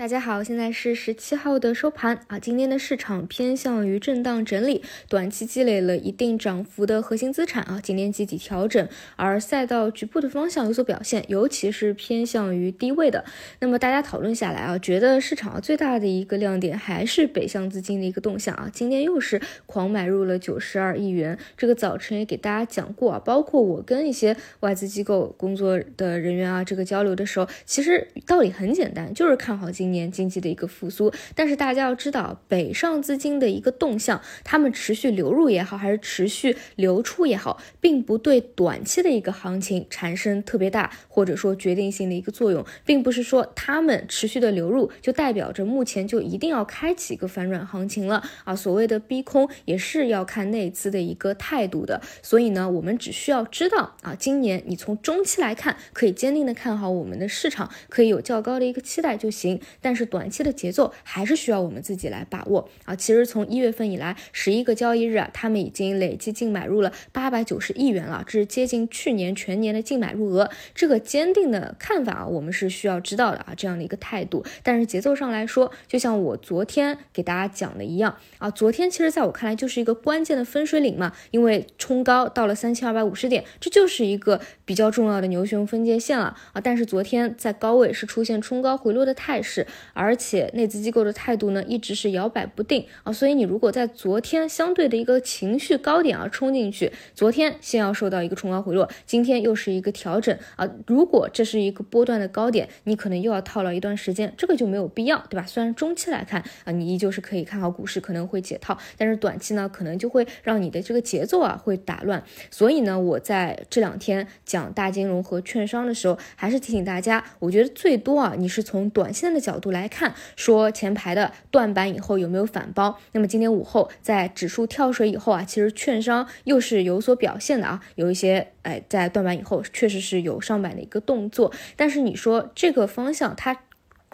大家好，现在是十七号的收盘啊。今天的市场偏向于震荡整理，短期积累了一定涨幅的核心资产啊，今天集体调整，而赛道局部的方向有所表现，尤其是偏向于低位的。那么大家讨论下来啊，觉得市场最大的一个亮点还是北向资金的一个动向啊，今天又是狂买入了九十二亿元。这个早晨也给大家讲过啊，包括我跟一些外资机构工作的人员啊，这个交流的时候，其实道理很简单，就是看好今。年经济的一个复苏，但是大家要知道，北上资金的一个动向，他们持续流入也好，还是持续流出也好，并不对短期的一个行情产生特别大或者说决定性的一个作用，并不是说他们持续的流入就代表着目前就一定要开启一个反转行情了啊。所谓的逼空也是要看内资的一个态度的，所以呢，我们只需要知道啊，今年你从中期来看，可以坚定的看好我们的市场，可以有较高的一个期待就行。但是短期的节奏还是需要我们自己来把握啊！其实从一月份以来，十一个交易日啊，他们已经累计净买入了八百九十亿元了，这是接近去年全年的净买入额。这个坚定的看法啊，我们是需要知道的啊，这样的一个态度。但是节奏上来说，就像我昨天给大家讲的一样啊，昨天其实在我看来就是一个关键的分水岭嘛，因为冲高到了三千二百五十点，这就是一个比较重要的牛熊分界线了啊。但是昨天在高位是出现冲高回落的态势。而且内资机构的态度呢，一直是摇摆不定啊，所以你如果在昨天相对的一个情绪高点啊冲进去，昨天先要受到一个冲高回落，今天又是一个调整啊，如果这是一个波段的高点，你可能又要套牢一段时间，这个就没有必要，对吧？虽然中期来看啊，你依旧是可以看好股市可能会解套，但是短期呢，可能就会让你的这个节奏啊会打乱。所以呢，我在这两天讲大金融和券商的时候，还是提醒大家，我觉得最多啊，你是从短线的角角度来。来看，说前排的断板以后有没有反包？那么今天午后在指数跳水以后啊，其实券商又是有所表现的啊，有一些哎在断板以后确实是有上板的一个动作，但是你说这个方向它。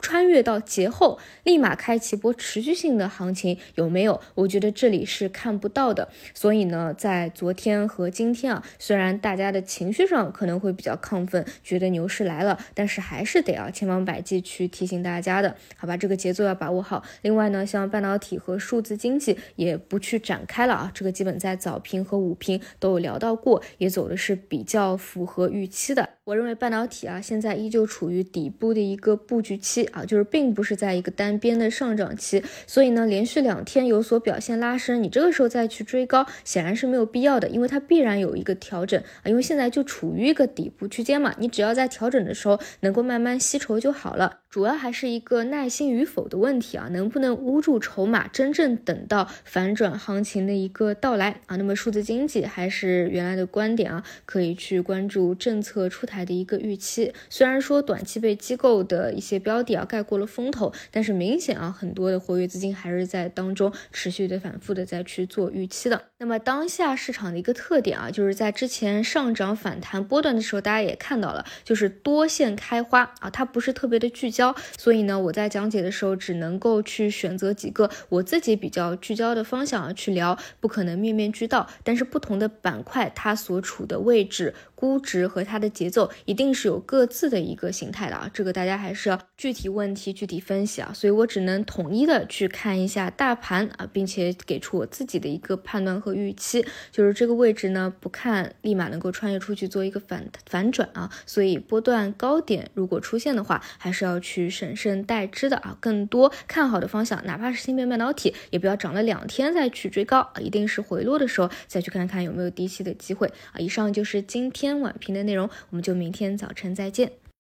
穿越到节后，立马开启波持续性的行情有没有？我觉得这里是看不到的。所以呢，在昨天和今天啊，虽然大家的情绪上可能会比较亢奋，觉得牛市来了，但是还是得要千方百计去提醒大家的，好吧？这个节奏要把握好。另外呢，像半导体和数字经济也不去展开了啊，这个基本在早评和午评都有聊到过，也走的是比较符合预期的。我认为半导体啊，现在依旧处于底部的一个布局期啊，就是并不是在一个单边的上涨期，所以呢，连续两天有所表现拉升，你这个时候再去追高，显然是没有必要的，因为它必然有一个调整啊，因为现在就处于一个底部区间嘛，你只要在调整的时候能够慢慢吸筹就好了。主要还是一个耐心与否的问题啊，能不能捂住筹码，真正等到反转行情的一个到来啊？那么数字经济还是原来的观点啊，可以去关注政策出台的一个预期。虽然说短期被机构的一些标的啊盖过了风头，但是明显啊，很多的活跃资金还是在当中持续的反复的在去做预期的。那么当下市场的一个特点啊，就是在之前上涨反弹波段的时候，大家也看到了，就是多线开花啊，它不是特别的聚焦。所以呢，我在讲解的时候只能够去选择几个我自己比较聚焦的方向啊去聊，不可能面面俱到。但是不同的板块，它所处的位置。估值和它的节奏一定是有各自的一个形态的啊，这个大家还是要具体问题具体分析啊，所以我只能统一的去看一下大盘啊，并且给出我自己的一个判断和预期，就是这个位置呢不看立马能够穿越出去做一个反反转啊，所以波段高点如果出现的话，还是要去审慎待之的啊，更多看好的方向，哪怕是芯片半导体，也不要涨了两天再去追高啊，一定是回落的时候再去看看有没有低吸的机会啊。以上就是今天。天晚评的内容，我们就明天早晨再见。